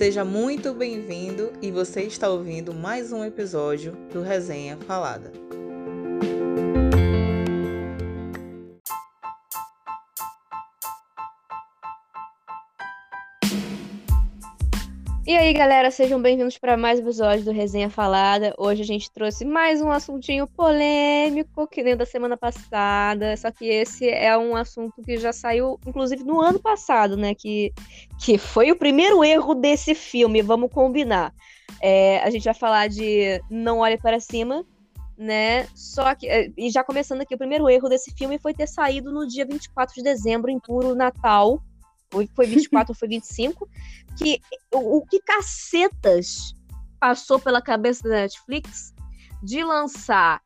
Seja muito bem-vindo e você está ouvindo mais um episódio do Resenha Falada. Aí, galera, sejam bem-vindos para mais um episódio do Resenha Falada. Hoje a gente trouxe mais um assuntinho polêmico, que nem da semana passada. Só que esse é um assunto que já saiu, inclusive, no ano passado, né? Que, que foi o primeiro erro desse filme, vamos combinar. É, a gente vai falar de Não Olhe Para Cima, né? Só que, é, e já começando aqui, o primeiro erro desse filme foi ter saído no dia 24 de dezembro, em puro Natal foi 24 ou foi 25, que o, o que cacetas passou pela cabeça da Netflix de lançar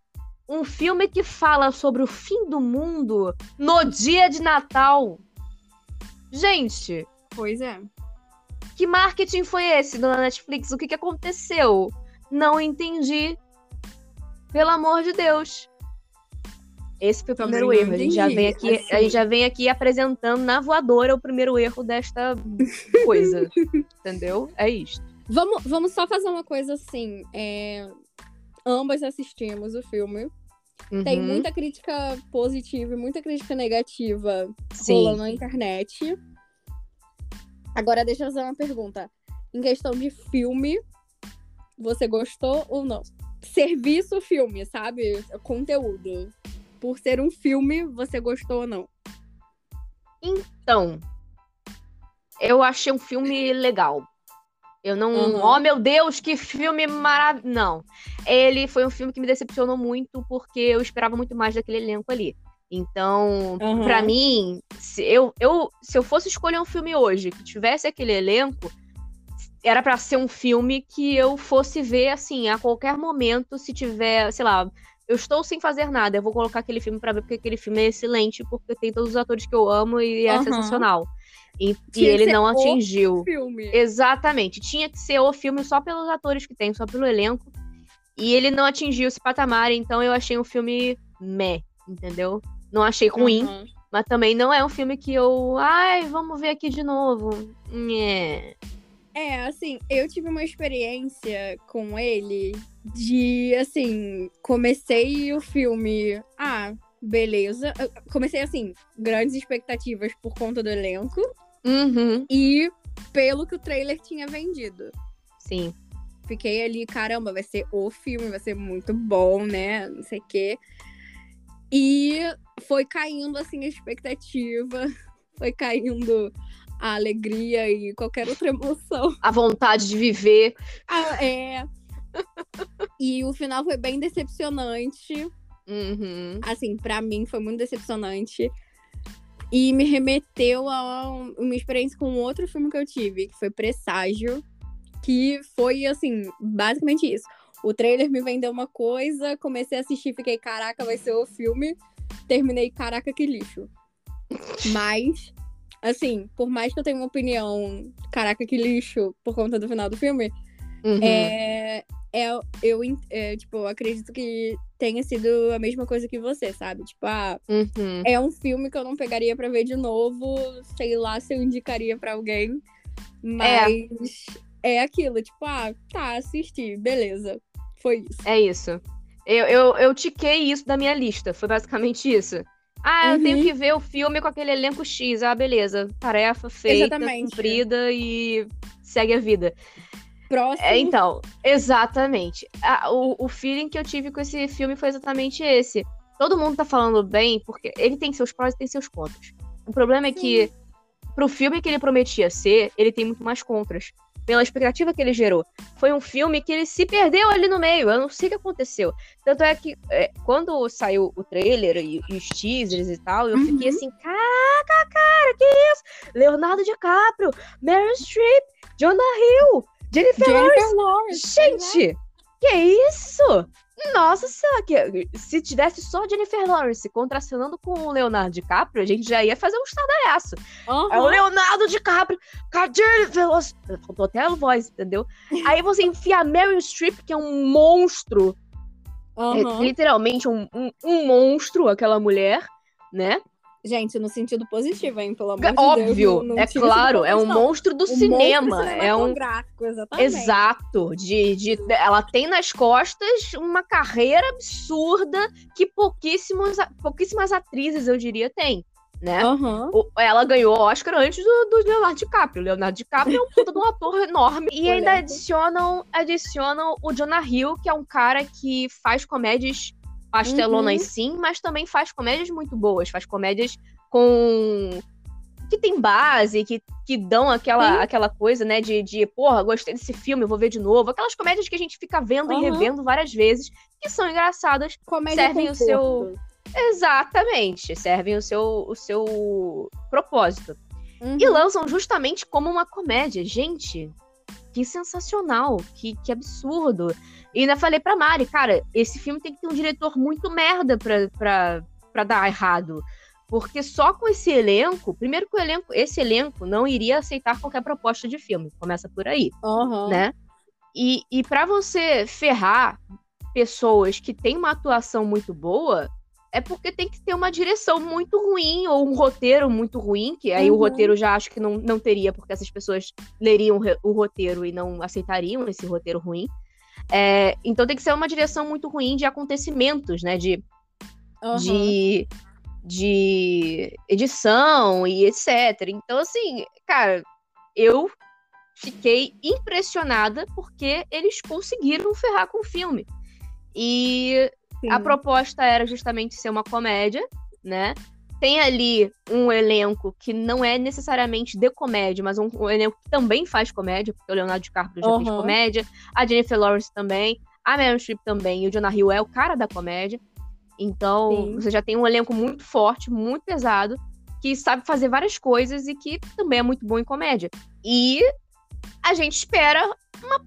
um filme que fala sobre o fim do mundo no dia de Natal. Gente. Pois é. Que marketing foi esse da Netflix? O que, que aconteceu? Não entendi. Pelo amor de Deus. Esse foi o Também primeiro erro. A gente, já vem aqui, assim. a gente já vem aqui apresentando na voadora o primeiro erro desta coisa. entendeu? É isso. Vamos, vamos só fazer uma coisa assim. É... Ambas assistimos o filme. Uhum. Tem muita crítica positiva e muita crítica negativa Sim. rolando na internet. Agora, deixa eu fazer uma pergunta. Em questão de filme, você gostou ou não? Serviço filme, sabe? Conteúdo por ser um filme, você gostou ou não? Então, eu achei um filme legal. Eu não. Uhum. Oh, meu Deus, que filme maravilhoso. Não. Ele foi um filme que me decepcionou muito porque eu esperava muito mais daquele elenco ali. Então, uhum. para mim, se eu, eu, se eu fosse escolher um filme hoje que tivesse aquele elenco, era para ser um filme que eu fosse ver assim a qualquer momento, se tiver, sei lá, eu estou sem fazer nada, eu vou colocar aquele filme para ver porque aquele filme é excelente, porque tem todos os atores que eu amo e é uhum. sensacional. E, e ele não atingiu. Filme. Exatamente. Tinha que ser o filme só pelos atores que tem, só pelo elenco. E ele não atingiu esse patamar, então eu achei um filme meh, entendeu? Não achei ruim, uhum. mas também não é um filme que eu. Ai, vamos ver aqui de novo. É. É, assim, eu tive uma experiência com ele de, assim, comecei o filme. Ah, beleza. Eu comecei, assim, grandes expectativas por conta do elenco. Uhum. E pelo que o trailer tinha vendido. Sim. Fiquei ali, caramba, vai ser o filme, vai ser muito bom, né? Não sei o quê. E foi caindo, assim, a expectativa. Foi caindo a alegria e qualquer outra emoção. A vontade de viver. Ah, é. e o final foi bem decepcionante. Uhum. Assim, para mim foi muito decepcionante. E me remeteu a uma experiência com outro filme que eu tive, que foi Presságio. Que foi, assim, basicamente isso. O trailer me vendeu uma coisa, comecei a assistir, fiquei, caraca, vai ser o filme. Terminei, caraca, que lixo. Mas assim, por mais que eu tenha uma opinião, caraca, que lixo, por conta do final do filme, uhum. é, é, eu, é, tipo, acredito que tenha sido a mesma coisa que você, sabe? Tipo, ah, uhum. é um filme que eu não pegaria para ver de novo, sei lá se eu indicaria para alguém, mas é. é aquilo, tipo, ah, tá, assisti, beleza. Foi isso. É isso. Eu, eu, eu tiquei isso da minha lista, foi basicamente isso. Ah, eu tenho uhum. que ver o filme com aquele elenco X. Ah, beleza. Tarefa feita, exatamente. cumprida e segue a vida. Próximo. É, então, exatamente. Ah, o, o feeling que eu tive com esse filme foi exatamente esse. Todo mundo tá falando bem, porque ele tem seus prós e tem seus contras. O problema é Sim. que, pro filme que ele prometia ser, ele tem muito mais contras pela expectativa que ele gerou. Foi um filme que ele se perdeu ali no meio, eu não sei o que aconteceu. Tanto é que é, quando saiu o trailer e, e, os teasers e tal, eu uhum. fiquei assim, caraca, cara, que isso? Leonardo DiCaprio, Meryl Streep, Jonah Hill, Jennifer, Jennifer Lawrence. Lawrence. Gente, que isso? Nossa senhora, que, se tivesse só Jennifer Lawrence contracenando com o Leonardo DiCaprio, a gente já ia fazer um estardalhaço. Uhum. É o Leonardo DiCaprio com a Jennifer Lawrence. Faltou até a voz, entendeu? Aí você enfia a Meryl Streep, que é um monstro. Uhum. É literalmente um, um, um monstro, aquela mulher, né? Gente, no sentido positivo, hein? Pelo amor de Deus. Óbvio, é claro, é um monstro do Um cinema. monstro É um. cinematográfico, exatamente. Exato. De, de, ela tem nas costas uma carreira absurda que pouquíssimos, pouquíssimas atrizes, eu diria, têm. Né? O- Ela ganhou o Oscar antes do, do Leonardo DiCaprio. O Leonardo DiCaprio é um puta de um ator enorme. E ainda adicionam, adicionam o Jonah Hill, que é um cara que faz comédias pastelonas Uhum. sim, mas também faz comédias muito boas. Faz comédias com. que tem base, que, que dão aquela, Sim. aquela coisa, né? De, de, porra, gostei desse filme, vou ver de novo. Aquelas comédias que a gente fica vendo e Aham. revendo várias vezes, que são engraçadas. Comédia servem o seu- Exatamente, servem o seu, o seu propósito. Uhum. E lançam justamente como uma comédia. Gente, que sensacional, que, que absurdo. E ainda falei pra Mari, cara, esse filme tem que ter um diretor muito merda pra, pra, pra dar errado. Porque só com esse elenco, primeiro que o elenco, esse elenco não iria aceitar qualquer proposta de filme. Começa por aí Aham. né? E, e para você ferrar pessoas que têm uma atuação muito boa, é porque tem que ter uma direção muito ruim ou um roteiro muito ruim, que aí o Uhum. roteiro já acho que não, não teria, porque essas pessoas leriam o roteiro e não aceitariam esse roteiro ruim. É, então tem que ser uma direção muito ruim de acontecimentos, né? De, Aham. de, de edição e etc. Então, assim, cara, eu fiquei impressionada porque eles conseguiram ferrar com o filme. E Sim. a proposta era justamente ser uma comédia, né? Tem ali um elenco que não é necessariamente de comédia, mas um, um elenco que também faz comédia, porque o Leonardo DiCaprio já fez Aham. comédia, a Jennifer Lawrence também, a Meryl Streep também, e o Jonah Hill é o cara da comédia. Então, Sim. você já tem um elenco muito forte, muito pesado, que sabe fazer várias coisas e que também é muito bom em comédia. E a gente espera uma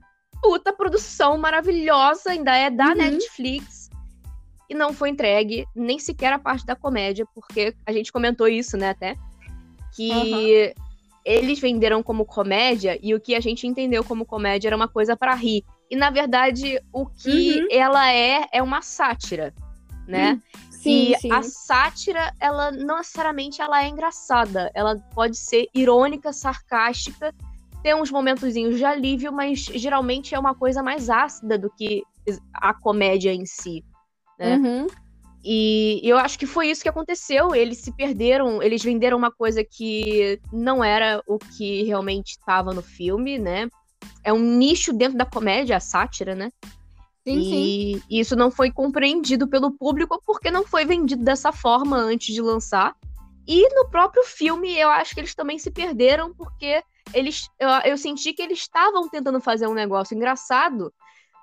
puta produção maravilhosa, ainda é da Uhum. Netflix. E não foi entregue nem sequer a parte da comédia, porque a gente comentou isso, né, até. Que eles venderam como comédia e o que a gente entendeu como comédia era uma coisa pra rir. E na verdade, o que Uhum. ela é, é uma sátira, né? Sim, e sim. a sátira, ela não necessariamente ela é engraçada. Ela pode ser irônica, sarcástica, ter uns momentozinhos de alívio, mas geralmente é uma coisa mais ácida do que a comédia em si. Né? Uhum. E eu acho que foi isso que aconteceu. Eles se perderam, eles venderam uma coisa que não era o que realmente estava no filme, né? É um nicho dentro da comédia, a sátira, né? Sim, sim. E isso não foi compreendido pelo público porque não foi vendido dessa forma antes de lançar. E no próprio filme, eu acho que eles também se perderam porque eles, eu, eu senti que eles estavam tentando fazer um negócio engraçado,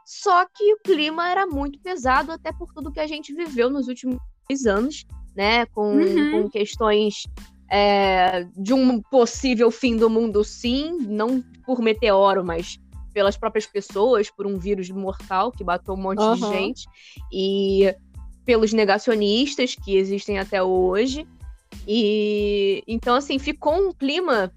só que o clima era muito pesado, até por tudo que a gente viveu nos últimos dois anos, né? Com, Uhum. com questões é, de um possível fim do mundo, sim, não por meteoro, mas pelas próprias pessoas, por um vírus mortal que matou um monte de Aham. gente, e pelos negacionistas que existem até hoje. E então, assim, ficou um clima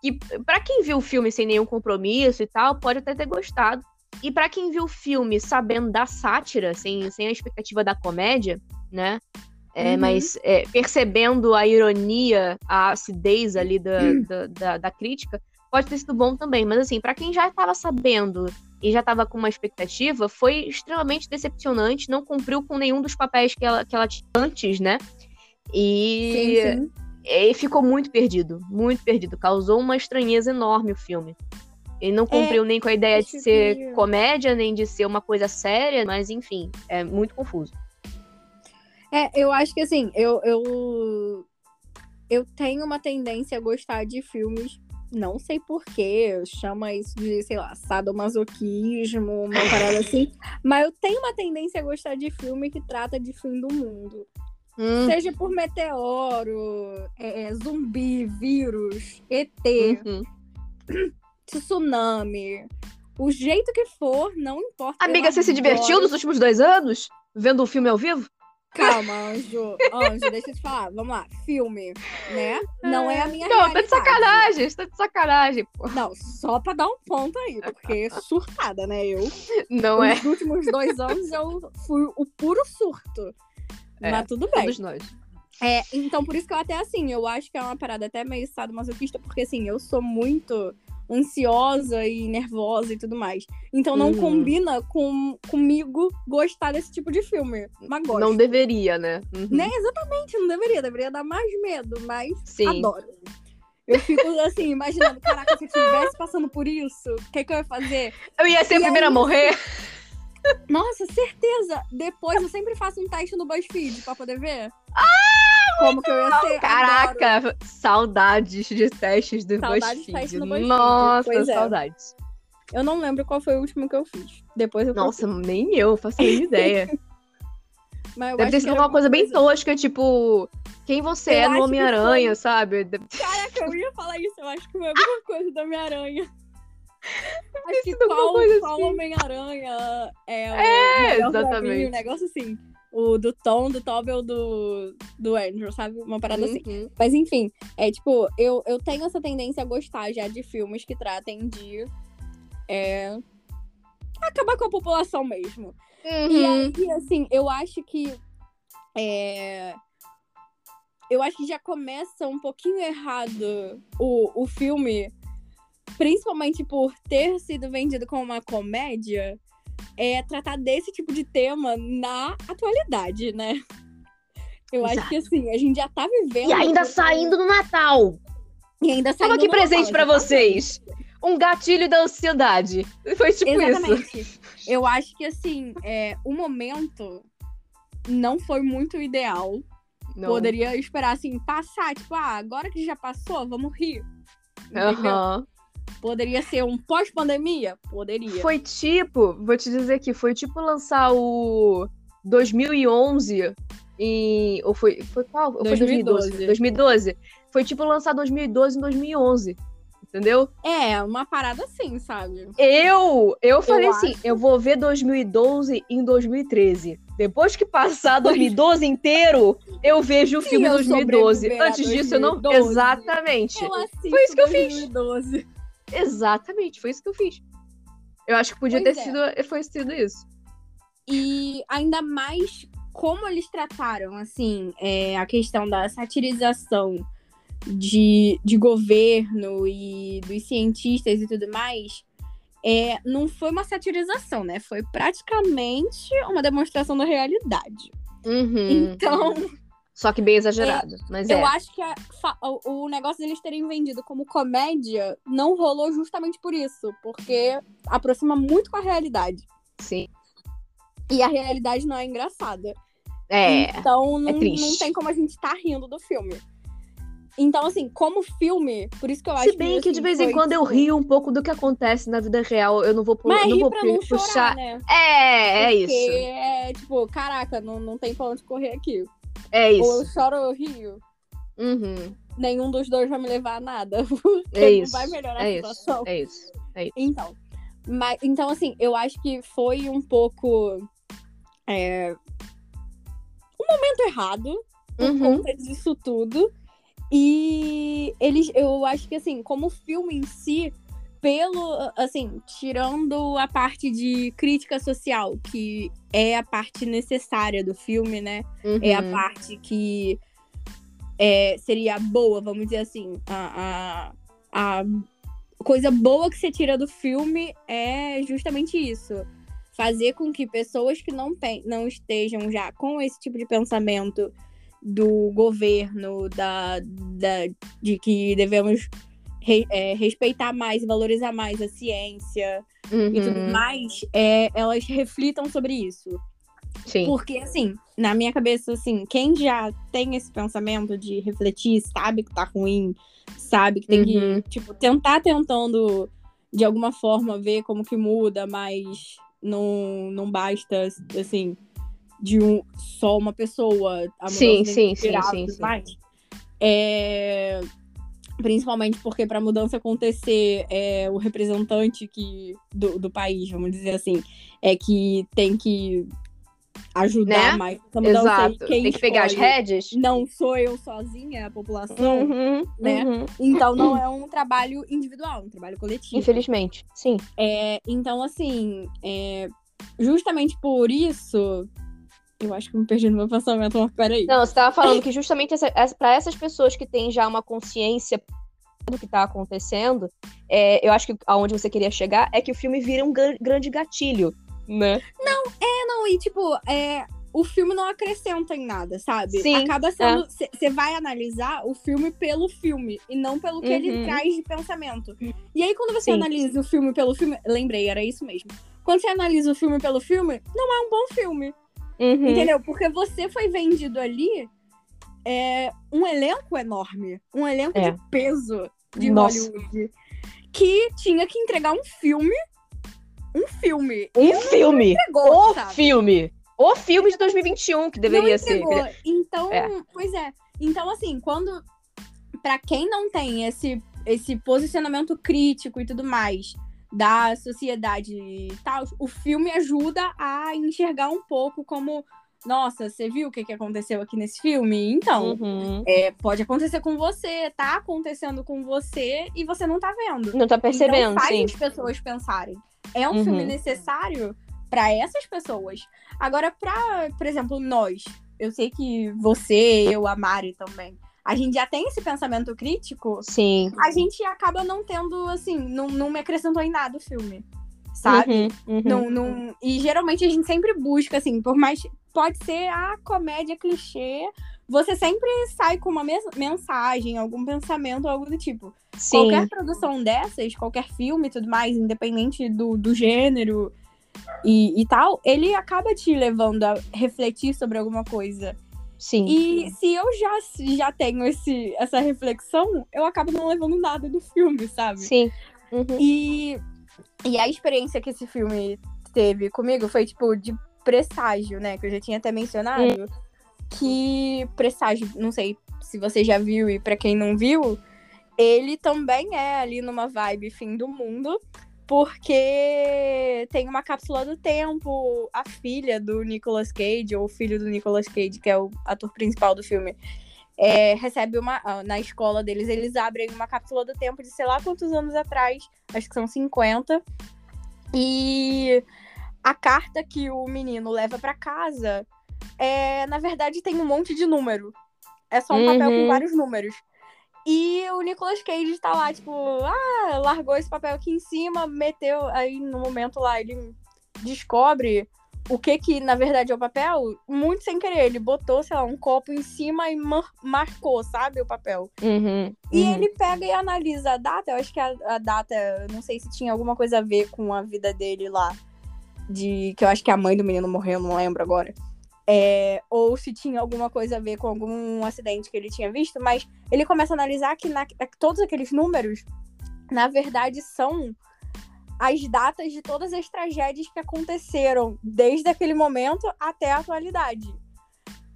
que, pra quem viu o filme sem nenhum compromisso e tal, pode até ter gostado. E pra quem viu o filme sabendo da sátira, sem, sem a expectativa da comédia, né? É, Uhum. Mas é, percebendo a ironia, a acidez ali da, da, da, da crítica, pode ter sido bom também. Mas assim, pra quem já tava sabendo e já tava com uma expectativa, foi extremamente decepcionante, não cumpriu com nenhum dos papéis que ela, que ela tinha antes, né? E, Sim, sim. e ficou muito perdido, muito perdido. Causou uma estranheza enorme o filme. Ele não cumpriu nem com a ideia de ser que- comédia, nem de ser uma coisa séria, mas enfim, é muito confuso. É, eu acho que assim, eu, eu, eu tenho uma tendência a gostar de filmes, não sei porquê, chama isso de, sei lá, sadomasoquismo, uma parada assim, mas eu tenho uma tendência a gostar de filme que trata de fim do mundo. Hum, Seja por meteoro, é, é, zumbi, vírus, ET, uhum. Tsunami. O jeito que for, não importa. Amiga, você se divertiu nos últimos dois anos? Vendo o filme ao vivo? Calma, Anjo. Anjo, deixa eu te falar. Vamos lá. Filme, né? Não é a minha Não, tá de realidade. sacanagem, tá de sacanagem, pô. Não, só pra dar um ponto aí, porque surtada, né? Eu, Não é nos últimos dois anos, eu fui o puro surto. É, Mas tudo bem. todos nós. É, então por isso que eu até assim, eu acho que é uma parada até meio sadomasoquista, porque assim, eu sou muito ansiosa e nervosa e tudo mais. Então não Uhum. combina com, comigo gostar desse tipo de filme. Mas gosto. Não deveria, né? Uhum. Nem exatamente, não deveria. Deveria dar mais medo, mas Sim. adoro. Eu fico assim, imaginando, caraca, se eu estivesse passando por isso, o que, que eu ia fazer? Eu ia ser a E primeira a aí- morrer. Nossa, certeza! Depois eu sempre faço um teste no BuzzFeed pra poder ver. Como que eu ia ser? Adoro. Caraca, saudades de testes do Saudades de BuzzFeed. testes no BuzzFeed, Nossa, pois é. saudades. Eu não lembro qual foi o último que eu fiz. Depois eu Nossa, nem eu faço a mínima ideia. Mas Deve ter sido uma alguma coisa bem tosca, tipo, quem você Eu é no Homem-Aranha, sabe? Caraca, eu ia falar isso. Eu acho que foi alguma coisa do Homem-Aranha. Acho que qual, qual assim. Homem-Aranha é o É, exatamente. um negócio assim. O do Tom, do Tobey ou do, do Andrew, sabe? Uma parada assim. Uhum. Mas enfim, é tipo, eu, eu tenho essa tendência a gostar já de filmes que tratem de. É, acabar com a população mesmo. E Uhum. aí, assim, eu acho que. É... Eu acho que já começa um pouquinho errado o, o filme, principalmente por ter sido vendido como uma comédia, é tratar desse tipo de tema na atualidade, né? Eu acho Exato. que assim, a gente já tá vivendo. E ainda saindo no Natal. E ainda Toma saindo aqui no presente exatamente. vocês. Um gatilho da ansiedade. Foi tipo isso. Exatamente. Eu acho que assim, é, o momento não foi muito ideal. Não. Poderia esperar assim, passar, tipo, ah, agora que já passou, vamos rir. Entendeu? Poderia ser um pós-pandemia? Poderia. Foi tipo, vou te dizer aqui, foi tipo lançar o 2011 em. Ou foi, foi qual? Ou foi 2012? 2012. 2012. Foi tipo lançar 2012 em 2011. Entendeu? É, uma parada assim, sabe? Eu, eu falei acho. assim, eu vou ver 2012 em 2013. Depois que passar 2012 inteiro, eu vejo o filme eu 2012. sobreviver a Antes disso, eu não. 2012, Exatamente. Eu Foi isso que eu fiz. 2012. Exatamente, foi isso que eu fiz. Eu acho que podia Pois ter é. sido, foi sido isso. E ainda mais como eles trataram, assim, é, a questão da satirização de, de governo e dos cientistas e tudo mais, é, não foi uma satirização, né? Foi praticamente uma demonstração da realidade. Uhum. Então, Só que bem exagerado. Mas eu é. acho que a o, o negócio deles terem vendido como comédia não rolou justamente por isso, porque aproxima muito com a realidade. Sim. E a realidade não é engraçada. É. Então não, triste. não tem como a gente tá rindo do filme. Então, assim, como filme, por isso que eu acho Se bem que, assim, de vez em foi, quando eu rio um pouco do que acontece na vida real. Eu não vou, pu- Mas não vou pra não puxar. chorar, né? É, é Porque isso. é tipo, caraca, não, não tem pra onde correr aqui. É Ou eu isso. choro ou eu rio. Uhum. Nenhum dos dois vai me levar a nada. Porque É não isso. vai melhorar É a isso. situação. É isso. É isso. Então, mas, então, assim, eu acho que foi um pouco. é, um momento errado por Uhum. conta disso tudo. E eles, eu acho que assim, como filme em si, pelo, assim, tirando a parte de crítica social, que é a parte necessária do filme, né? É a Uhum. parte que é, seria boa, vamos dizer assim. A, a, a coisa boa que você tira do filme é justamente isso. Fazer com que pessoas que não, não estejam já com esse tipo de pensamento do governo, da, da, de que devemos re- é, respeitar mais e valorizar mais a ciência e tudo Uhum. mais, é, elas reflitam sobre isso. Sim. Porque, assim, na minha cabeça, assim, quem já tem esse pensamento de refletir, sabe que tá ruim, sabe que tem Uhum. que, tipo, tentar tentando, de alguma forma, ver como que muda, mas não, não basta, assim, de um, só uma pessoa. A Sim, sim, sim, sim, sim. É, Principalmente porque para a mudança acontecer, é, o representante que, do, do país, vamos dizer assim, é que tem que ajudar Né? mais essa mudança. Exato. Quem Tem que pegar as rédeas. Não sou eu sozinha, é a população. Uhum, né? uhum. Então não é um trabalho individual, é um trabalho coletivo. Infelizmente, sim. É, então, assim, é, justamente por isso, Eu acho que eu me perdi no meu pensamento, mas peraí. Não, você tava falando que justamente essa, essa, para essas pessoas que têm já uma consciência do que tá acontecendo, é, eu acho que aonde você queria chegar é que o filme vira um grande gatilho, né? Não, é, não, e tipo, é, o filme não acrescenta em nada, sabe? Sim, Acaba sendo. Você vai analisar o filme pelo filme e não pelo que ele Uhum. traz de pensamento. E aí, quando você Sim. analisa o filme pelo filme. Lembrei, era isso mesmo. Quando você analisa o filme pelo filme, não é um bom filme. Uhum. Entendeu? Porque você foi vendido ali é, um elenco enorme. Um elenco É. de peso de Nossa. Hollywood. Que tinha que entregar um filme. Um filme. Um filme! Entregou, O sabe? filme! O filme de 2021 que deveria ser. Então, É. pois é. Então, assim, quando. Pra quem não tem esse, esse posicionamento crítico e tudo mais da sociedade e tal, o filme ajuda a enxergar um pouco como. Nossa, você viu o que, que aconteceu aqui nesse filme? Então, Uhum. é, pode acontecer com você, tá acontecendo com você e você não tá vendo. Não tá percebendo, então faz sim. as pessoas pensarem. É um Uhum. filme necessário pra essas pessoas. Agora, pra, por exemplo, nós. Eu sei que você, eu, a Mari também. A gente já tem esse pensamento crítico. Sim. A gente acaba não tendo, assim, não, não me acrescentou em nada o filme. Sabe? Uhum, uhum. Não, não... E geralmente a gente sempre busca, assim, por mais. Pode ser a comédia clichê. Você sempre sai com uma mensagem, algum pensamento, algo do tipo. Sim. Qualquer produção dessas, qualquer filme e tudo mais, independente do, do gênero e, e tal, ele acaba te levando a refletir sobre alguma coisa. Sim. E se eu já, já tenho esse, essa reflexão, eu acabo não levando nada do filme, sabe? Sim. Uhum. E, e a experiência que esse filme teve comigo foi, tipo, de presságio, né? Que eu já tinha até mencionado. Que presságio, não sei se você já viu e pra quem não viu, ele também é ali numa vibe fim do mundo. Porque tem uma cápsula do tempo, a filha do Nicolas Cage, ou o filho do Nicolas Cage, que é o ator principal do filme, é, recebe uma. ah, Na escola deles, eles abrem uma cápsula do tempo de sei lá quantos anos atrás, acho que são 50. E a carta que o menino leva pra casa, é, na verdade, tem um monte de número. É só um papel Uhum. com vários números. E o Nicolas Cage tá lá, tipo, ah, largou esse papel aqui em cima, meteu. Aí no momento lá ele descobre o que que na verdade é o papel, muito sem querer. Ele botou, sei lá, um copo em cima e mar- marcou, sabe, o papel. Uhum. E uhum. ele pega e analisa a data. Eu acho que a, a data, não sei se tinha alguma coisa a ver com a vida dele lá. De que eu acho que a mãe do menino morreu, não lembro agora. É, ou se tinha alguma coisa a ver com algum acidente que ele tinha visto, mas ele começa a analisar que na- é todos aqueles números, na verdade, são as datas de todas as tragédias que aconteceram desde aquele momento até a atualidade.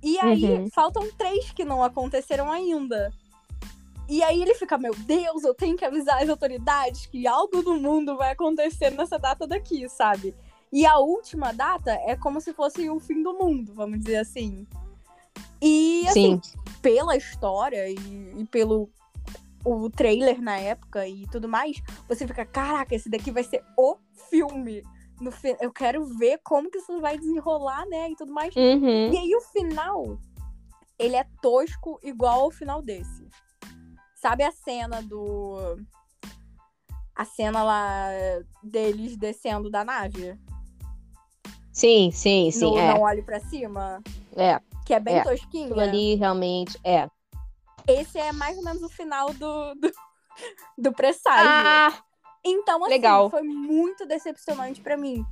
E aí, Uhum. faltam três que não aconteceram ainda. E aí ele fica, meu Deus, eu tenho que avisar as autoridades que algo no mundo vai acontecer nessa data daqui, sabe? E a última data é como se fosse o fim do mundo, vamos dizer assim. E assim, Sim. pela história e, e pelo o trailer na época e tudo mais, você fica, caraca, esse daqui vai ser o filme. No fi- eu quero ver como que isso vai desenrolar, né? E tudo mais. Uhum. E aí o final, ele é tosco igual ao final desse. Sabe a cena do. A cena lá deles descendo da nave? Sim, sim, sim. no é. Não Olhe Pra Cima? É. Que é bem É, tosquinha. Aquilo ali realmente é. Esse é mais ou menos o final do, do, do presságio. Ah! Então, assim, legal. foi muito decepcionante pra mim.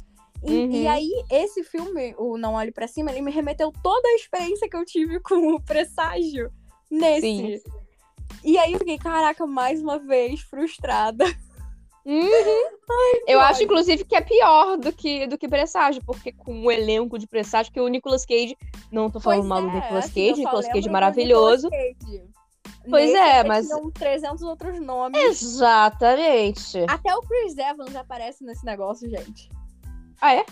E, Uhum. e aí, esse filme, o Não Olhe Pra Cima, ele me remeteu toda a experiência que eu tive com o presságio nesse. Sim. E aí eu fiquei, caraca, mais uma vez, frustrada. Eu acho, inclusive, que é pior do que, do que Presságio, porque com o elenco de Presságio, que o Nicolas Cage, não tô falando Pois mal do é, Nicolas assim, Cage, só Nicolas Cage maravilhoso. Nicolas Cage. Pois Nesse é, mas- tinham 300 outros nomes. Exatamente. Até o Chris Evans aparece nesse negócio, gente. Ah, é?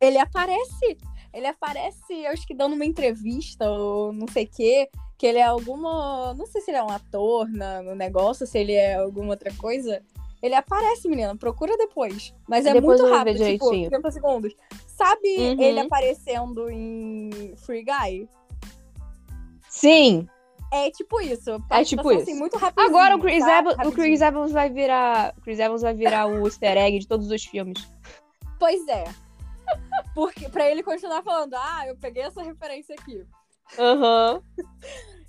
Ele aparece. Ele aparece, acho que dando uma entrevista ou não sei o quê. Que ele é alguma. Não sei se ele é um ator na- no negócio, se ele é alguma outra coisa. Ele aparece, menina, procura depois. Mas é Depois muito rápido, tipo, direitinho. 30 segundos. Sabe Uhum. ele aparecendo em Free Guy? Sim. É tipo isso. É tipo participação, isso. Assim, muito rapidinho, Agora o Chris, tá? Evans, o. Chris Evans vai virar. Chris Evans vai virar o easter egg de todos os filmes. Pois é. Porque, pra ele continuar falando, ah, eu peguei essa referência aqui. Aham.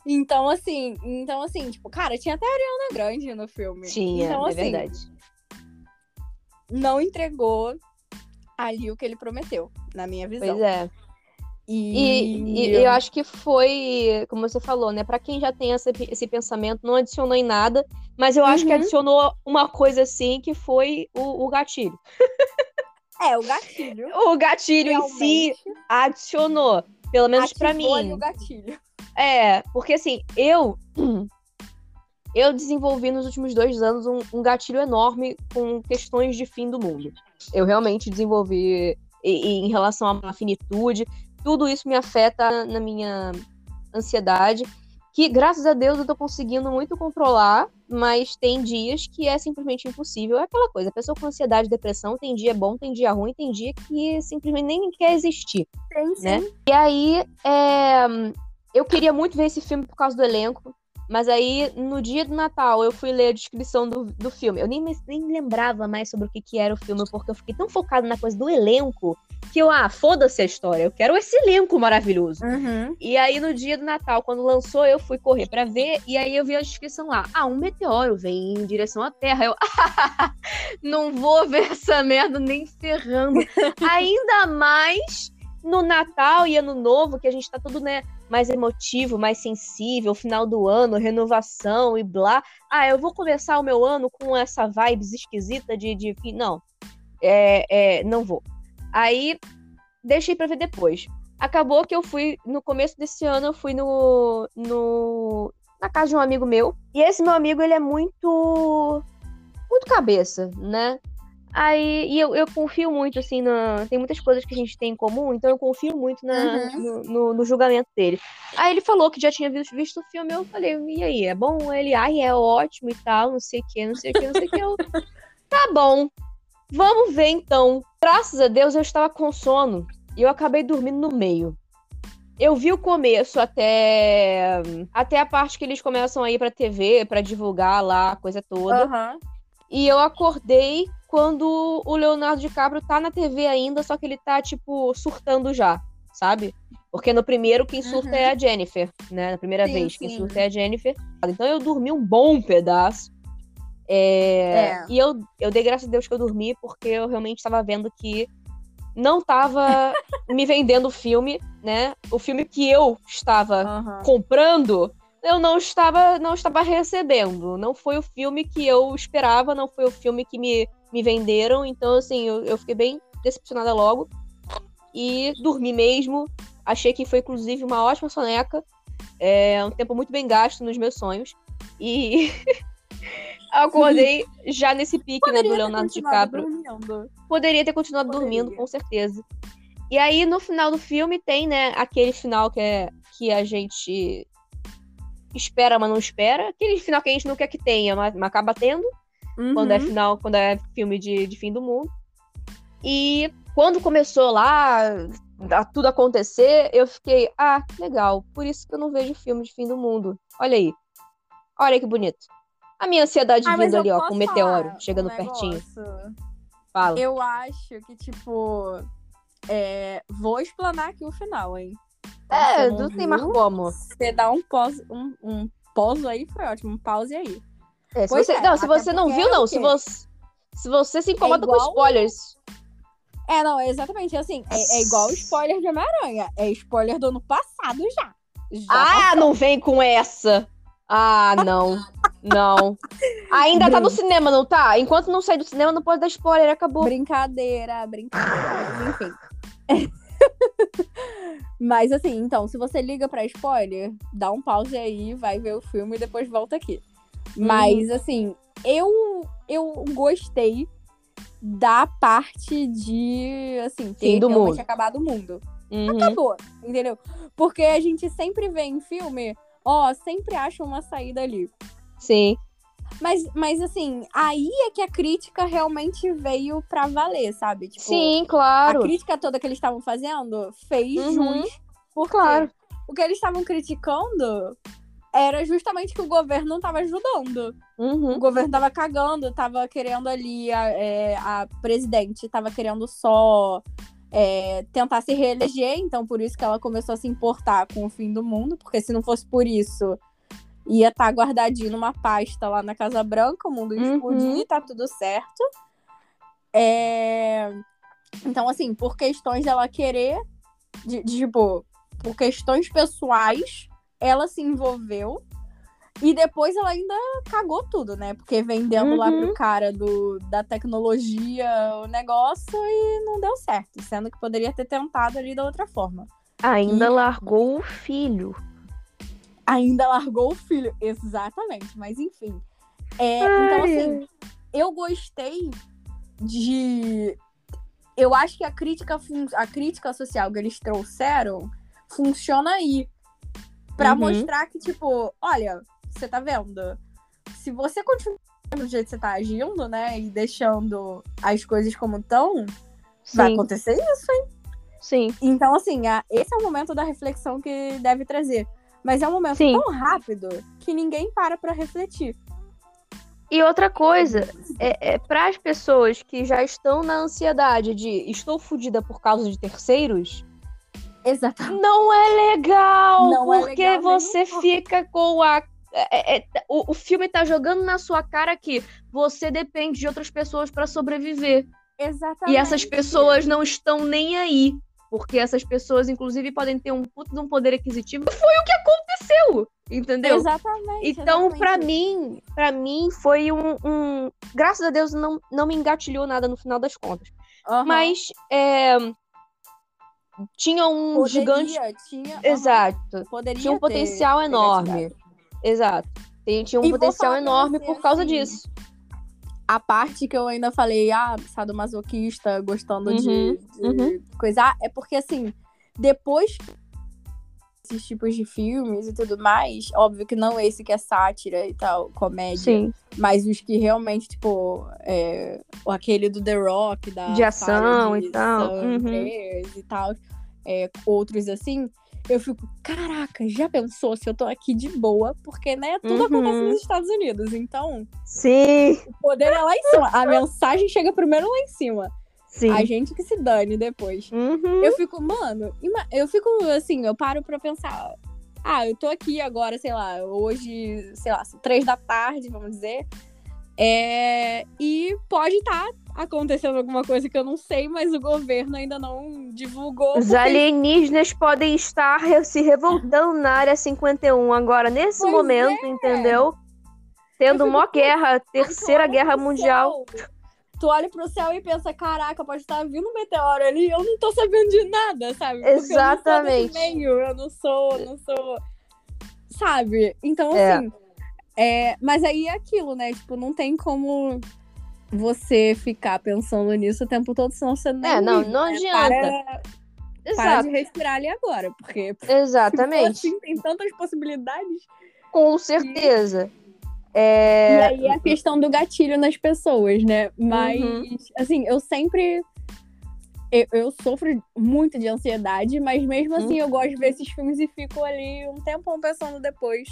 Então, assim, então, assim, tipo, cara, tinha até a Ariana Grande no filme. Tinha, então, é assim, verdade. não entregou ali o que ele prometeu, na minha visão. Pois é. E, E, e eu acho que foi, como você falou, né? Pra quem já tem esse, esse pensamento, não adicionou em nada, mas eu acho que Uhum. adicionou uma coisa assim que foi o, o gatilho. É, o gatilho. O gatilho em si realmente adicionou, pelo menos ali mim. o gatilho. É, porque assim, eu eu desenvolvi nos últimos dois anos um, um gatilho enorme com questões de fim do mundo. Eu realmente desenvolvi e- e em relação à finitude, tudo isso me afeta na minha ansiedade, que graças a Deus eu tô conseguindo muito controlar, mas tem dias que é simplesmente impossível. É aquela coisa, a pessoa com ansiedade, depressão, tem dia bom, tem dia ruim, tem dia que simplesmente nem quer existir. Sim, sim. Né? E aí, é, eu queria muito ver esse filme por causa do elenco. Mas aí, no dia do Natal, eu fui ler a descrição do, do filme. Eu nem, nem lembrava mais sobre o que, que era o filme, porque eu fiquei tão focada na coisa do elenco que eu, ah, foda-se a história. Eu quero esse elenco maravilhoso. Uhum. E aí, no dia do Natal, quando lançou, eu fui correr pra ver. E aí, eu vi a descrição lá. Ah, um meteoro vem em direção à Terra. Eu, não vou ver essa merda nem ferrando. Ainda mais no Natal e Ano Novo, que a gente tá tudo, né, mais emotivo, mais sensível, final do ano, renovação e blá. Ah, eu vou começar o meu ano com essa vibes esquisita de. de... Não. É, é, não vou. Aí, deixei pra ver depois. Acabou que eu fui, no começo desse ano, eu fui no, no na casa de um amigo meu. E esse meu amigo, ele é muito. muito cabeça, né? Aí, e eu, eu confio muito, assim, na. Tem muitas coisas que a gente tem em comum, então eu confio muito na, Uhum. no, no- no julgamento dele. Aí ele falou que já tinha visto, visto o filme, eu falei, e aí, é bom? Ele, ai, é ótimo e tal, não sei o que, não sei o que, não sei o que. Eu, tá bom, vamos ver então. Graças a Deus eu estava com sono e eu acabei dormindo no meio. Eu vi o começo até até a parte que eles começam a ir pra TV pra divulgar lá a coisa toda. Aham. E eu acordei quando o Leonardo DiCaprio tá na TV ainda, só que ele tá, tipo, surtando já, sabe? Porque no primeiro quem surta Uhum. é a Jennifer, né? Na primeira Sim, vez, quem sim. surta é a Jennifer. Então eu dormi um bom pedaço. É, É. E eu, eu dei graças a Deus que eu dormi, porque eu realmente estava vendo que não tava me vendendo o filme, né? O filme que eu estava Aham. comprando, eu não estava não estava recebendo. Não foi o filme que eu esperava, não foi o filme que me, me venderam. Então, assim, eu, eu fiquei bem decepcionada logo. E dormi mesmo. Achei que foi, inclusive, uma ótima soneca. É um tempo muito bem gasto nos meus sonhos. E acordei já nesse pique, né, do Leonardo DiCaprio. dormindo. Poderia ter continuado Poderia. dormindo, com certeza. E aí, no final do filme, tem, né, aquele final que, é, que a gente espera, mas não espera. Aquele final que a gente não quer que tenha, mas, mas acaba tendo, quando é Uhum. final, quando é filme de, de fim do mundo. E quando começou lá, a tudo acontecer, eu fiquei, ah, legal. Por isso que eu não vejo filme de fim do mundo. Olha aí. Olha que bonito. A minha ansiedade Ah, vindo ali, ó, com o meteoro chegando um pertinho. Fala. Eu acho que, tipo. é, Vou explanar aqui o final, hein? Então, É, você não tem mais como. Você dá um pause, um, um pause aí, foi ótimo. Um pause aí. É, se Pois você, é, não, se você não viu, é não. Se você, se você se incomoda com igual- spoilers. É, não, é exatamente assim. É, é igual spoiler de Homem-Aranha. É spoiler do ano passado já. Já Ah, não vem com essa. Ah, não. Não. Ainda tá no cinema, não tá? Enquanto não sair do cinema, não pode dar spoiler. Acabou. Brincadeira, brincadeira. Enfim. Mas assim, então, se você liga pra spoiler, dá um pause aí, vai ver o filme e depois volta aqui. Mas assim, eu eu gostei da parte de assim, ter Fim do mundo. acabado o mundo. Uhum. Acabou, entendeu? Porque a gente sempre vê em filme, ó, sempre acha uma saída ali. Sim. Mas, mas assim, aí é que a crítica realmente veio pra valer, sabe? Tipo, Sim, claro. a crítica toda que eles estavam fazendo fez Uhum. jus. Porque Claro. o que eles estavam criticando era justamente que o governo não tava ajudando. O Uhum. governo tava cagando, tava querendo ali, a, é, a presidente tava querendo só é, tentar se reeleger, então por isso que ela começou a se importar com o fim do mundo, porque se não fosse por isso, ia estar guardadinho numa pasta lá na Casa Branca, o mundo ia Uhum. explodir e tá tudo certo. É, Então, assim, por questões dela querer, de, de, tipo, por questões pessoais, ela se envolveu. E depois ela ainda cagou tudo, né? Porque vendendo lá Uhum. pro cara do, da tecnologia o negócio e não deu certo. Sendo que poderia ter tentado ali da outra forma. Ainda E- largou o filho. Ainda largou o filho. Exatamente, mas enfim. É, então, assim, eu gostei de. Eu acho que a crítica, fun- a crítica social que eles trouxeram funciona aí. Pra Uhum. mostrar que, tipo, olha, você tá vendo? Se você continuar do jeito que você tá agindo, né? E deixando as coisas como estão, vai acontecer isso. sim. Então, assim, a- esse é o momento da reflexão que deve trazer. Mas é um momento Sim. tão rápido que ninguém para pra refletir. E outra coisa, é, é para as pessoas que já estão na ansiedade de estou fodida por causa de terceiros, Exatamente. não é legal, Não é porque legal nem você fica com a. é- é- o, o filme tá jogando na sua cara que você depende de outras pessoas para sobreviver. Exatamente. E essas pessoas não estão nem aí. Porque essas pessoas, inclusive, podem ter um puto de um poder aquisitivo. Foi o que aconteceu. Entendeu? Exatamente. Então, pra mim, para mim, foi um, um- Graças a Deus, não, não me engatilhou nada no final das contas. Aham. Mas é, tinha um Poderia, gigante. Tinha, Exato. poderia Tinha um potencial ter enorme. Exato. Tem- Tinha um E potencial enorme por causa assim, disso. A parte que eu ainda falei, ah, sadomasoquista, gostando de, Uhum, de uhum. coisar, é porque, assim, depois esses tipos de filmes e tudo mais, óbvio que não esse que é sátira e tal, comédia, Sim. mas os que realmente, tipo, é, aquele do The Rock, da De ação de e tal, uhum. E tal, é, outros assim, eu fico, caraca, já pensou se eu tô aqui de boa? Porque, né, tudo Uhum. acontece nos Estados Unidos, então Sim. o poder é lá em cima, a mensagem chega primeiro lá em cima, Sim. a gente que se dane depois. Uhum. Eu fico, mano, eu fico assim, eu paro pra pensar. Ah, eu tô aqui agora, sei lá, hoje, sei lá, são três da tarde, vamos dizer. É, e pode estar acontecendo alguma coisa que eu não sei, mas o governo ainda não divulgou. Os porque- alienígenas podem estar se revoltando na área 51 agora, nesse Pois momento, entendeu? Tendo uma guerra, terceira guerra mundial. céu, Tu olha pro céu e pensa, caraca, pode estar vindo um meteoro ali, eu não tô sabendo de nada, sabe? Porque Exatamente. Eu não meio, eu não sou, não sou. Sabe? Então, É. assim. É, mas aí é aquilo, né? Tipo, não tem como você ficar pensando nisso o tempo todo, senão você nem É, não, vive, não né? adianta. Para, para Exato, de respirar ali agora, porque exatamente. assim, tem tantas possibilidades. Com certeza. E É... aí é a questão do gatilho nas pessoas, né? Mas, Uhum. assim, eu sempre. Eu, eu sofro muito de ansiedade, mas mesmo assim eu gosto de ver esses filmes e fico ali um tempão pensando depois.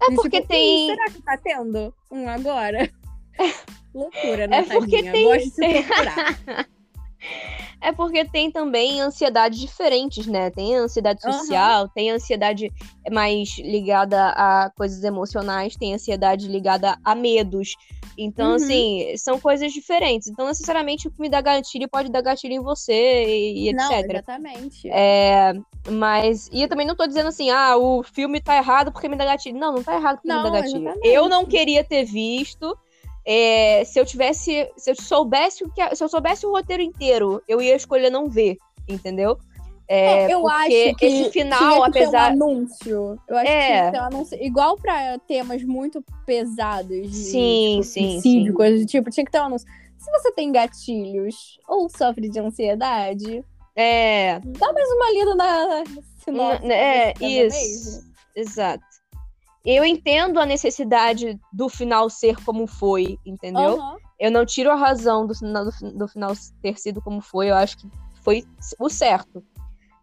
É De, porque tipo, tem- "Ih, será que tá tendo um agora? Loucura, né? É porque tadinha? tem- Gosto de se tem- torturar. É porque tem também ansiedades diferentes, né? Tem ansiedade social, tem ansiedade mais ligada a coisas emocionais, tem ansiedade ligada a medos. Então, Uhum. assim, são coisas diferentes. Então, necessariamente, o que me dá gatilho pode dar gatilho em você e, e Não, etc. exatamente. É, mas. E eu também não tô dizendo assim, ah, o filme tá errado porque me dá gatilho. Não, não tá errado porque me Não, dá gatilho. exatamente. Eu não queria ter visto. É, se eu tivesse. Se eu soubesse o que. Se eu soubesse o roteiro inteiro, eu ia escolher não ver, entendeu? É, É, eu acho que esse final, apesar. um anúncio. Eu acho É. que tinha que ter um anúncio. Igual pra temas muito pesados de Sim, tipo, sim, suicídio, sim. coisas do tipo, tinha que ter um anúncio. Se você tem gatilhos ou sofre de ansiedade, É, dá mais uma lida na sinopse. é, não isso. Exato. Eu entendo a necessidade do final ser como foi, entendeu? Aham. Eu não tiro a razão do, final- do, do final ter sido como foi. Eu acho que foi o certo.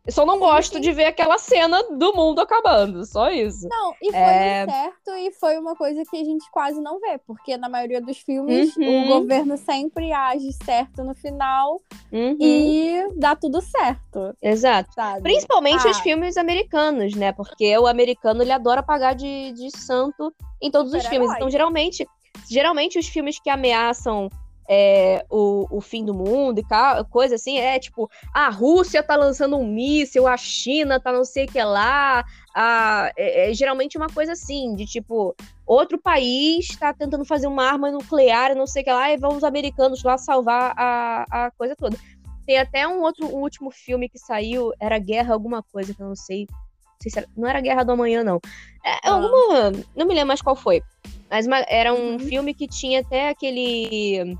Eu só não gosto de ver aquela cena do mundo acabando. Só isso. Não, e foi É. certo e foi uma coisa que a gente quase não vê, porque na maioria dos filmes Uhum. o governo sempre age certo no final Uhum, e dá tudo certo, Exato. sabe? Principalmente os Ah. filmes americanos, né? Porque o americano ele adora pagar de, de santo em todos os Super-herói. filmes. Então, geralmente, geralmente os filmes que ameaçam é, o, o fim do mundo e coisa assim, é tipo, a Rússia tá lançando um míssil, a China tá não sei o que lá. A, é, é geralmente uma coisa assim, de tipo, outro país tá tentando fazer uma arma nuclear e não sei o que lá, e vão os americanos lá salvar a, a coisa toda. Tem até um outro um último filme que saiu, era Guerra alguma coisa, que eu não sei. não sei se era- não era Guerra do Amanhã, não. É, Ah. alguma. Não me lembro mais qual foi. Mas uma- era um Uhum. filme que tinha até aquele.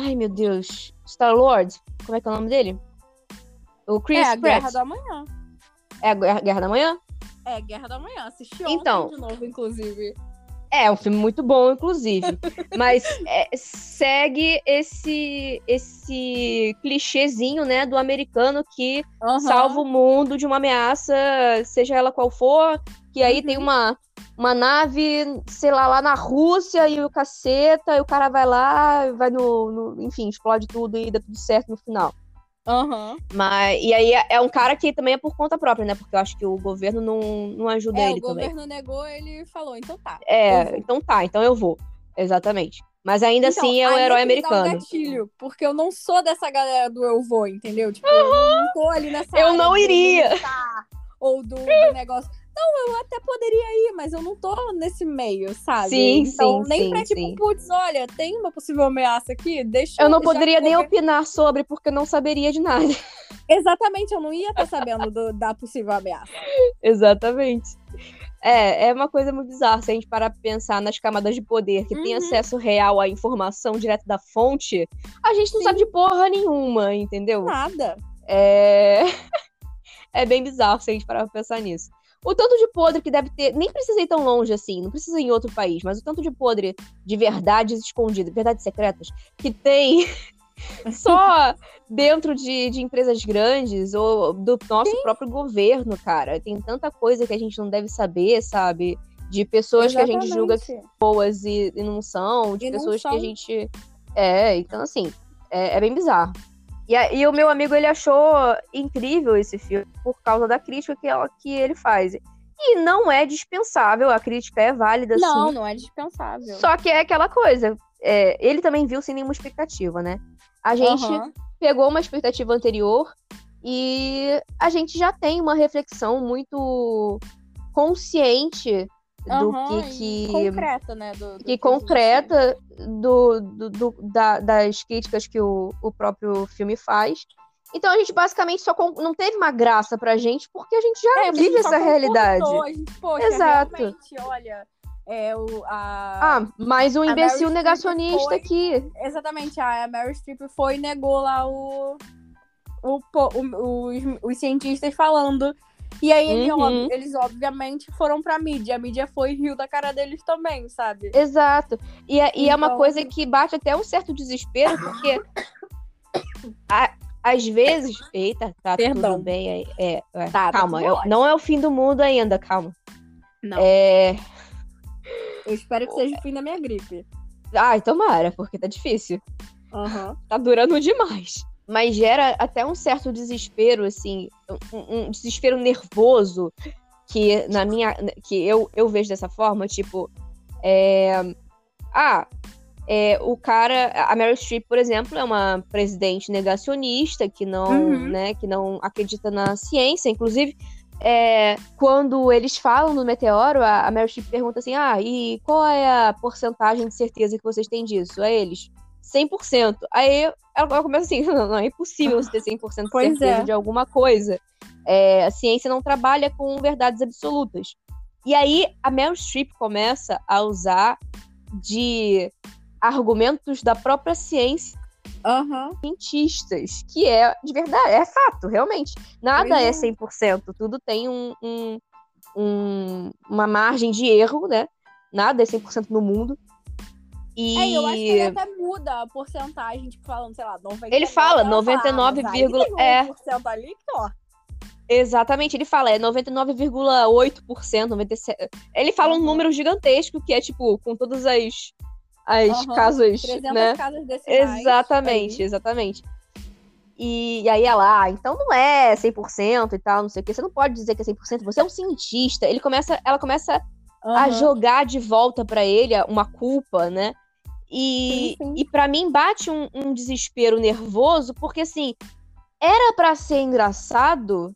Ai, meu Deus. Star Lord. Como é que é o nome dele? O Chris É a Pratt. Guerra da Manhã. É a Guerra, da Manhã? É, Guerra da Manhã. Assisti Então. ontem de novo, inclusive. É, um filme muito bom, inclusive. Mas é, segue esse esse clichêzinho, né, do americano que Aham. salva o mundo de uma ameaça, seja ela qual for, que aí tem uma, uma nave, sei lá, lá na Rússia e o caceta, e o cara vai lá, vai no, no- enfim, explode tudo e dá tudo certo no final. Aham. Mas, e aí é, é um cara que também é por conta própria, né? Porque eu acho que o governo não, não ajuda É, ele o também. governo negou, ele falou, então tá. É, então tá, então eu vou. Exatamente. Mas ainda Então, assim é aí herói dá um americano. gatilho, porque eu não sou dessa galera do eu vou, entendeu? Tipo, eu não tô ali nessa Eu não iria. militar Ou do, do negócio. Não, eu até poderia ir, mas eu não tô nesse meio, sabe? Sim, então, sim, nem sim, pra tipo, sim. putz, olha, tem uma possível ameaça aqui, deixa Eu não já poderia nem opinar sobre, porque eu não saberia de nada. Exatamente, eu não ia estar sabendo do- da possível ameaça. Exatamente. É, é uma coisa muito bizarra se a gente parar pra pensar nas camadas de poder que tem Uhum. acesso real à informação direto da fonte, a gente não Sim. sabe de porra nenhuma, entendeu? Nada. É... é bem bizarro se a gente parar pra pensar nisso. O tanto de podre que deve ter, nem precisa ir tão longe assim, não precisa ir em outro país, mas o tanto de podre de verdades escondidas, verdades secretas, que tem só dentro de, de empresas grandes ou do nosso próprio governo, cara. Tem tanta coisa que a gente não deve saber, sabe? De pessoas que a gente julga que Exatamente. boas e, e não são, de E pessoas que a gente. É, então assim, é, é bem bizarro. E, e o meu amigo, ele achou incrível esse filme por causa da crítica que, ela- que ele faz. E não é dispensável, a crítica é válida, Não, sim. não é dispensável. Só que é aquela coisa. é, ele também viu sem nenhuma expectativa, né? A gente Aham. pegou uma expectativa anterior e a gente já tem uma reflexão muito consciente do Aham, que, que concreta, né? Do, do que concreta do, do- do- da- das críticas que o, o próprio filme faz. Então a gente basicamente só con- não teve uma graça pra gente porque a gente já É, vive essa realidade. A gente, poxa, Exato. olha, é o, a... Ah, mais um imbecil negacionista foi- aqui. Exatamente, a Mary Streep foi e negou lá o, o, o- os, os cientistas falando. E aí ele, Uhum. eles, obviamente, foram pra mídia. A mídia foi e riu da cara deles também, sabe? Exato. E, é- e é uma Então- coisa que bate até um certo desespero, porque a- às vezes. Eita, tá Perdão. tudo bem aí. É, é, Tá, tá calma, não é o fim do mundo ainda, calma. Não. É. Eu espero que seja o fim da minha gripe. Ai, tomara, porque tá difícil. Aham. tá durando demais. Mas gera até um certo desespero, assim, um, um desespero nervoso que na minha. que eu, eu vejo dessa forma, tipo. É, ah, é, o cara. A Meryl Streep, por exemplo, é uma presidente negacionista que não, Uhum. né, que não acredita na ciência. Inclusive, é, quando eles falam do meteoro, a, a Meryl Streep pergunta assim: ah, e qual é a porcentagem de certeza que vocês têm disso? É eles. 100%. Aí ela, começa assim: não, não, é impossível você ter 100% de Pois certeza é. de alguma coisa. É, a ciência não trabalha com verdades absolutas. E aí a Meryl Streep começa a usar de argumentos da própria ciência Aham. cientistas, que é de verdade, é fato, realmente. Nada Pois é é. 100%, tudo tem um, um, um, uma margem de erro, né? Nada é 100% no mundo. E... É, eu acho que ele até muda a porcentagem, tipo, falando, sei lá, 99. Ele fala 99, ah, mas aí tem é. 1% ali que, ó. Exatamente, ele fala, é 99,8%, 97%. Ele fala um Uhum. número gigantesco, que é tipo, com todas as, as Aham, casas, 300 né? casas decimais. Exatamente, aí. exatamente. E, e aí ela, ah, então não é 100% e tal, não sei o que. Você não pode dizer que é 100%, você é um cientista. Ele começa, ela começa a Aham. jogar de volta pra ele uma culpa, né? E, Sim, sim. e para mim bate um, um desespero nervoso, porque assim, era pra ser engraçado,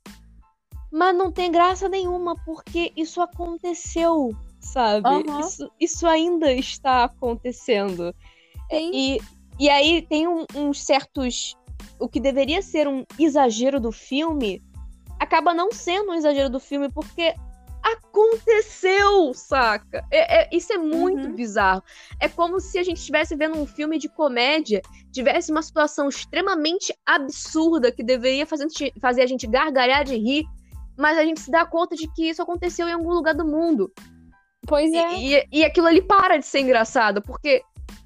mas não tem graça nenhuma, porque isso aconteceu, sabe? Aham. Isso, isso ainda está acontecendo. Sim. E, e aí tem um- uns certos. O que deveria ser um exagero do filme acaba não sendo um exagero do filme, porque aconteceu, saca? É- é- isso é muito Uhum. bizarro. É como se a gente estivesse vendo um filme de comédia, tivesse uma situação extremamente absurda que deveria fazer, fazer a gente gargalhar de rir, mas a gente se dá conta de que isso aconteceu em algum lugar do mundo. Pois é. E, e, e aquilo ali para de ser engraçado, porque.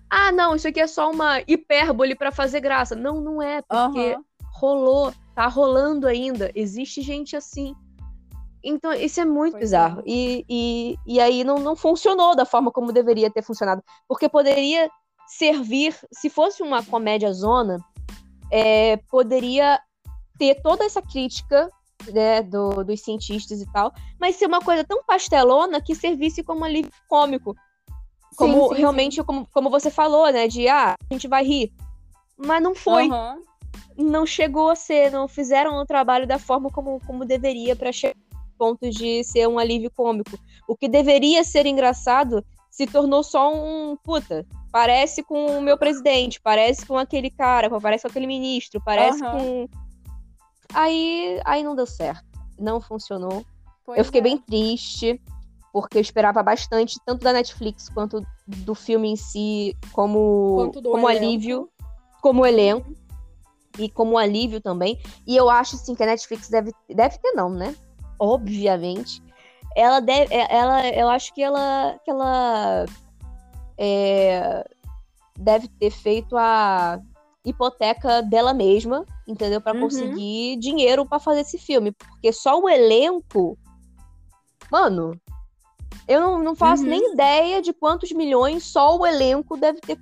Ah, não, isso aqui é só uma hipérbole pra fazer graça. Não, não é, porque Aham. rolou, tá rolando ainda. Existe gente assim. Então, isso é muito Pois é. bizarro. E, e, e aí não, não funcionou da forma como deveria ter funcionado. Porque poderia servir, se fosse uma comédia zona, é, poderia ter toda essa crítica né, do- dos cientistas e tal, mas ser uma coisa tão pastelona que servisse como alívio cômico. Como Sim, sim, realmente, Como, como você falou, né? De ah, a gente vai rir. Mas não sim. foi Aham. não chegou a ser, não fizeram o trabalho da forma como, como deveria para chegar ponto de ser um alívio cômico. O que deveria ser engraçado se tornou só um puta. Parece com o meu presidente, parece com aquele cara, parece com aquele ministro, parece Aham. com. Aí, aí não deu certo. Não funcionou. Pois eu fiquei é. bem triste, porque eu esperava bastante, tanto da Netflix quanto do filme em si, como, como elenco. alívio, como elenco e como alívio também. E eu acho assim que a Netflix deve, deve ter não, né? Obviamente. Ela deve, é- ela, eu acho que ela, que ela é, deve ter feito a hipoteca dela mesma, entendeu? Pra Uhum. conseguir dinheiro pra fazer esse filme, porque só o elenco, mano, eu não, não faço Uhum. nem ideia de quantos milhões só o elenco deve ter,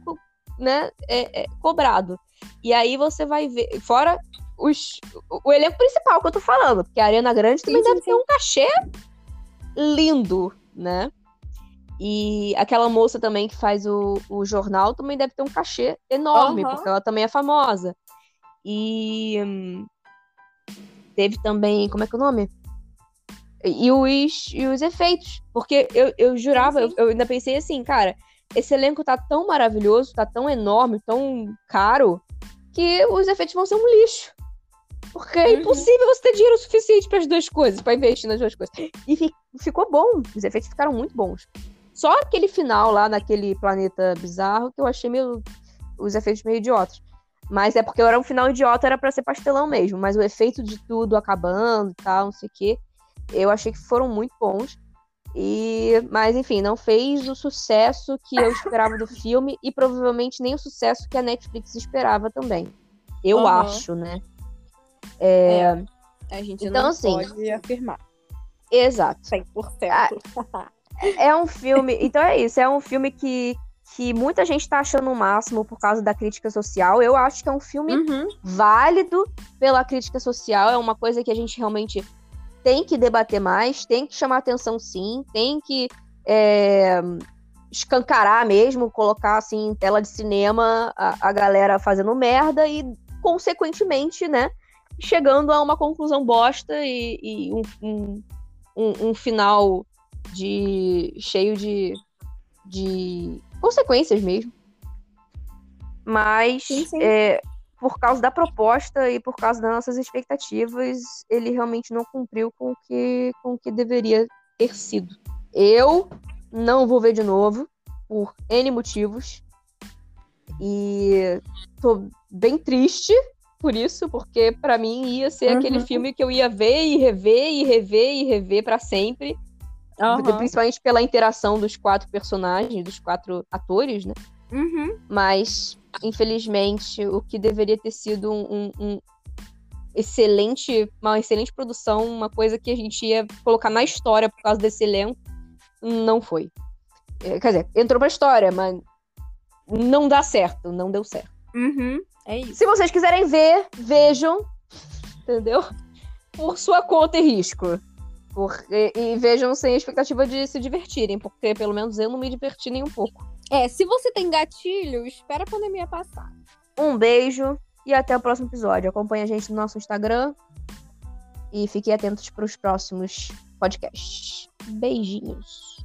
né, é- é, cobrado. E aí você vai ver, fora os, o, elenco principal que eu tô falando, porque a Arena Grande também sim, deve sim. ter um cachê lindo, né? E aquela moça também que faz o, o jornal também deve ter um cachê enorme, Aham. porque ela também é famosa. E hum, teve também, como é que é o nome? E os, e os efeitos. Porque eu, eu jurava, Sim, eu, eu ainda pensei assim, cara, esse elenco tá tão maravilhoso, tá tão enorme, tão caro, que os efeitos vão ser um lixo. Porque é Uhum. impossível você ter dinheiro suficiente para as duas coisas, para investir nas duas coisas. E fi- ficou bom, os efeitos ficaram muito bons. Só aquele final lá naquele planeta bizarro que eu achei meio. os efeitos meio idiotas. Mas é porque era um final idiota, era pra ser pastelão mesmo. Mas o efeito de tudo acabando e tal, não sei o quê, eu achei que foram muito bons. E, mas enfim, não fez o sucesso que eu esperava do filme e provavelmente nem o sucesso que a Netflix esperava também. Eu Aham. acho, né? É, A gente Então, não assim, pode afirmar Exato. 100%. É um filme. Então é isso. É um filme que, que muita gente tá achando o máximo por causa da crítica social. Eu acho que é um filme Uhum. válido pela crítica social. É uma coisa que a gente realmente tem que debater mais, tem que chamar atenção sim, tem que é, escancarar mesmo, colocar assim em tela de cinema a, a galera fazendo merda e, consequentemente, né, chegando a uma conclusão bosta e, e um, um, um- um final de cheio de, de consequências mesmo. Mas Sim, sim. é, por causa da proposta e por causa das nossas expectativas, ele realmente não cumpriu com o que, com o que deveria ter sido. Eu não vou ver de novo, por N motivos. E tô bem triste por isso, porque pra mim ia ser aquele Uhum. filme que eu ia ver e rever e rever e rever pra sempre. Aham. Principalmente pela interação dos quatro personagens, dos quatro atores, né? Uhum. Mas, infelizmente, o que deveria ter sido um, um- um excelente, uma excelente produção, uma coisa que a gente ia colocar na história por causa desse elenco, não foi. É, Quer dizer, entrou pra história, mas não dá certo, não deu certo. Uhum. É isso. Se vocês quiserem ver, vejam, entendeu? Por sua conta e risco. Por- e, vejam sem expectativa de se divertirem, porque pelo menos eu não me diverti nem um pouco. É, se você tem gatilho, espera a pandemia passar. Um beijo e até o próximo episódio. Acompanhe a gente no nosso Instagram e fiquem atentos para os próximos podcasts. Beijinhos.